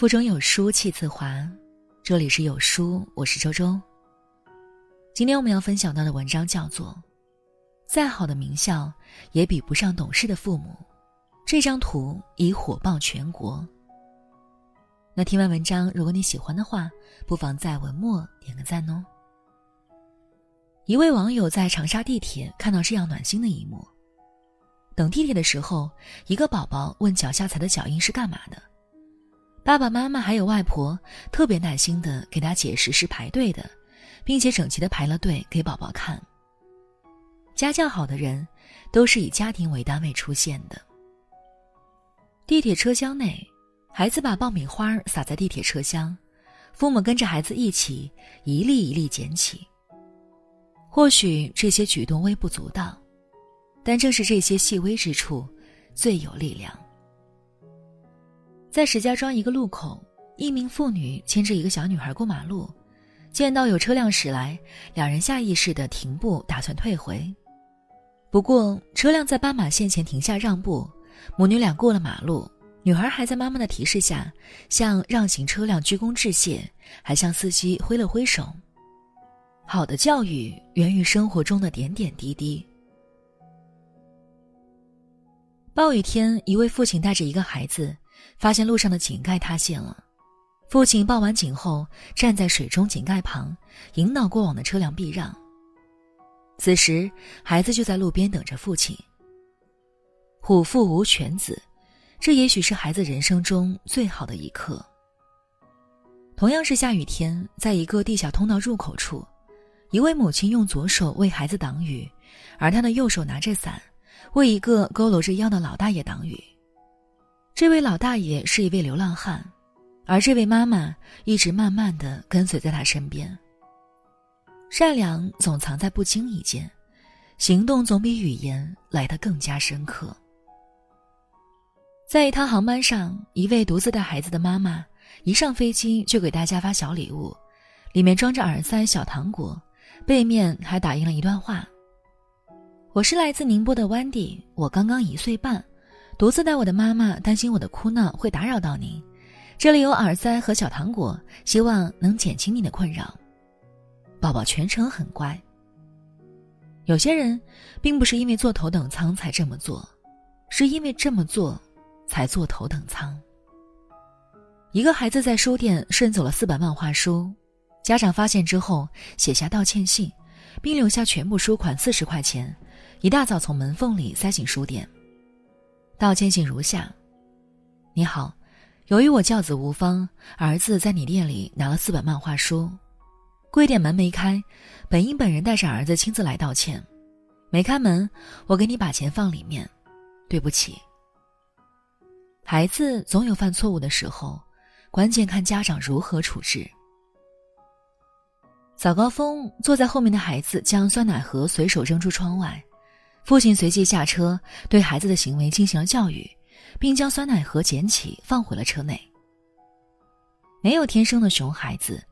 腹中有书气自华，这里是有书，我是周周。今天我们要分享到的文章叫做《再好的名校也比不上懂事的父母》，这张图已火爆全国。那听完文章，如果你喜欢的话，不妨在文末点个赞哦。一位网友在长沙地铁看到这样暖心的一幕：等地铁的时候，一个宝宝问脚下踩的脚印是干嘛的。爸爸妈妈还有外婆特别耐心的给他解释是排队的，并且整齐的排了队给宝宝看。家教好的人都是以家庭为单位出现的。地铁车厢内，孩子把爆米花撒在地铁车厢，父母跟着孩子一起一粒一粒捡起。或许这些举动微不足道，但正是这些细微之处，最有力量。在石家庄一个路口，一名妇女牵着一个小女孩过马路，见到有车辆驶来，两人下意识的停步，打算退回。不过车辆在斑马线前停下让步，母女俩过了马路，女孩还在妈妈的提示下向让行车辆鞠躬致谢，还向司机挥了挥手。好的教育源于生活中的点点滴滴。暴雨天，一位父亲带着一个孩子。发现路上的井盖塌陷了，父亲报完警后，站在水中井盖旁，引导过往的车辆避让。此时，孩子就在路边等着父亲。虎父无犬子，这也许是孩子人生中最好的一刻。同样是下雨天，在一个地下通道入口处，一位母亲用左手为孩子挡雨，而她的右手拿着伞，为一个佝偻着腰的老大爷挡雨。这位老大爷是一位流浪汉，而这位妈妈一直慢慢的跟随在他身边。善良总藏在不经意间，行动总比语言来得更加深刻。在一趟航班上，一位独自带孩子的妈妈一上飞机就给大家发小礼物，里面装着耳塞、小糖果，背面还打印了一段话：“我是来自宁波的 Wendy，我刚刚一岁半。”独自带我的妈妈担心我的哭闹会打扰到您，这里有耳塞和小糖果，希望能减轻你的困扰。宝宝全程很乖。有些人并不是因为坐头等舱才这么做，是因为这么做才坐头等舱。一个孩子在书店顺走了四本漫画书，家长发现之后写下道歉信，并留下全部书款四十块钱，一大早从门缝里塞进书店。道歉信如下：你好，由于我教子无方，儿子在你店里拿了四本漫画书，贵店门没开，本应本人带着儿子亲自来道歉，没开门，我给你把钱放里面，对不起。孩子总有犯错误的时候，关键看家长如何处置。早高峰，坐在后面的孩子将酸奶盒随手扔出窗外。父亲随即下车，对孩子的行为进行了教育，并将酸奶盒捡起放回了车内。没有天生的熊孩子，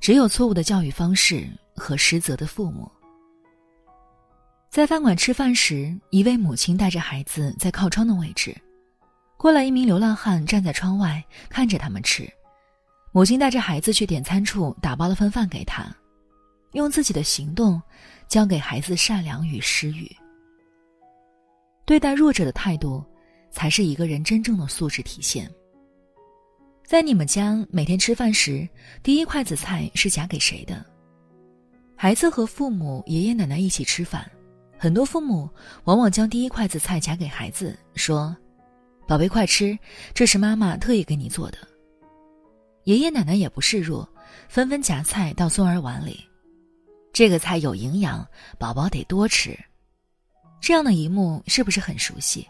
只有错误的教育方式和失责的父母。在饭馆吃饭时，一位母亲带着孩子在靠窗的位置，过来一名流浪汉站在窗外看着他们吃。母亲带着孩子去点餐处打包了份饭给他，用自己的行动教给孩子善良与施予。对待弱者的态度，才是一个人真正的素质体现。在你们家每天吃饭时，第一筷子菜是夹给谁的？孩子和父母、爷爷奶奶一起吃饭，很多父母往往将第一筷子菜夹给孩子，说：“宝贝，快吃，这是妈妈特意给你做的。”爷爷奶奶也不示弱，纷纷夹菜到孙儿碗里。这个菜有营养，宝宝得多吃。这样的一幕是不是很熟悉？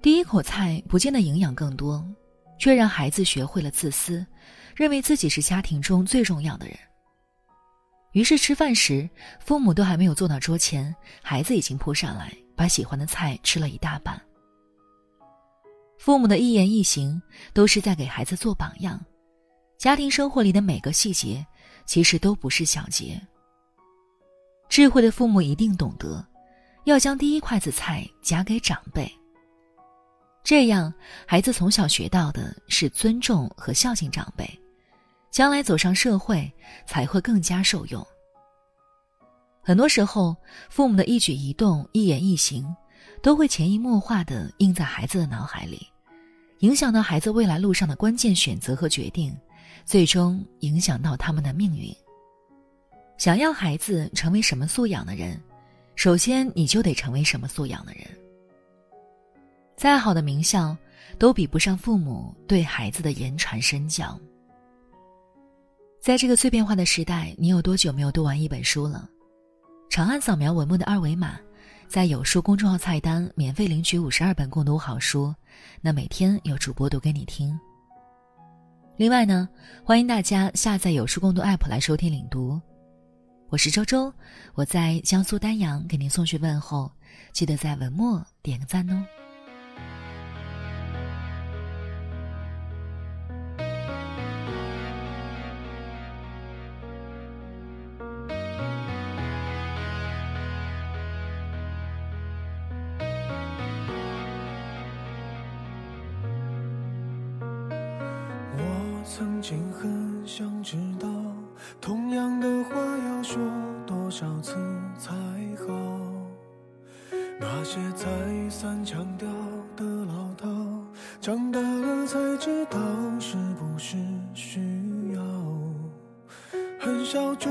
第一口菜不见得营养更多，却让孩子学会了自私，认为自己是家庭中最重要的人。于是吃饭时，父母都还没有坐到桌前，孩子已经扑上来，把喜欢的菜吃了一大半。父母的一言一行都是在给孩子做榜样，家庭生活里的每个细节，其实都不是小节。智慧的父母一定懂得。要将第一筷子菜夹给长辈。这样，孩子从小学到的是尊重和孝敬长辈，将来走上社会才会更加受用。很多时候，父母的一举一动、一言一行，都会潜移默化的印在孩子的脑海里，影响到孩子未来路上的关键选择和决定，最终影响到他们的命运。想要孩子成为什么素养的人，首先你就得成为什么素养的人。再好的名校，都比不上父母对孩子的言传身教。在这个碎片化的时代，你有多久没有读完一本书了？长按扫描文末的二维码，在有书公众号菜单免费领取五十二本共读好书，那每天有主播读给你听。另外呢，欢迎大家下载有书共读 APP 来收听领读。我是周周，我在江苏丹阳给您送去问候，记得在文末点个赞哦。曾经很想知道，同样的话要说多少次才好？那些再三强调的老套，长大了才知道是不是需要。很少主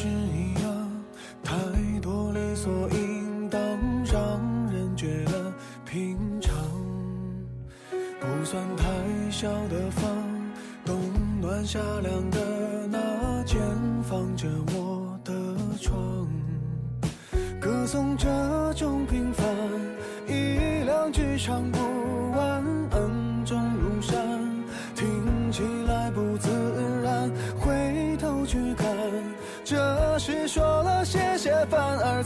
是一样，太多理所应当，让人觉得平常，不算太小的房，冬暖夏凉的那间放着我的床，歌颂这种平凡，一两句唱不完。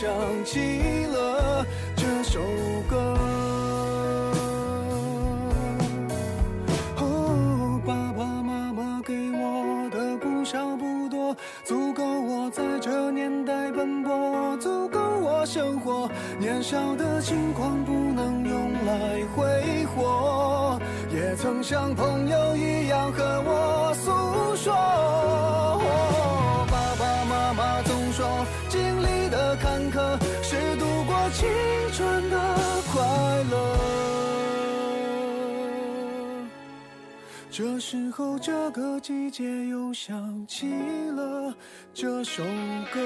想起了这。首歌。哦，爸爸妈妈给我的不少不多，足够我在这年代奔波，足够我生活。年少的轻狂不能用来挥霍，也曾像朋友一样和我诉说。转的快乐，这时候这个季节又想起了这首歌。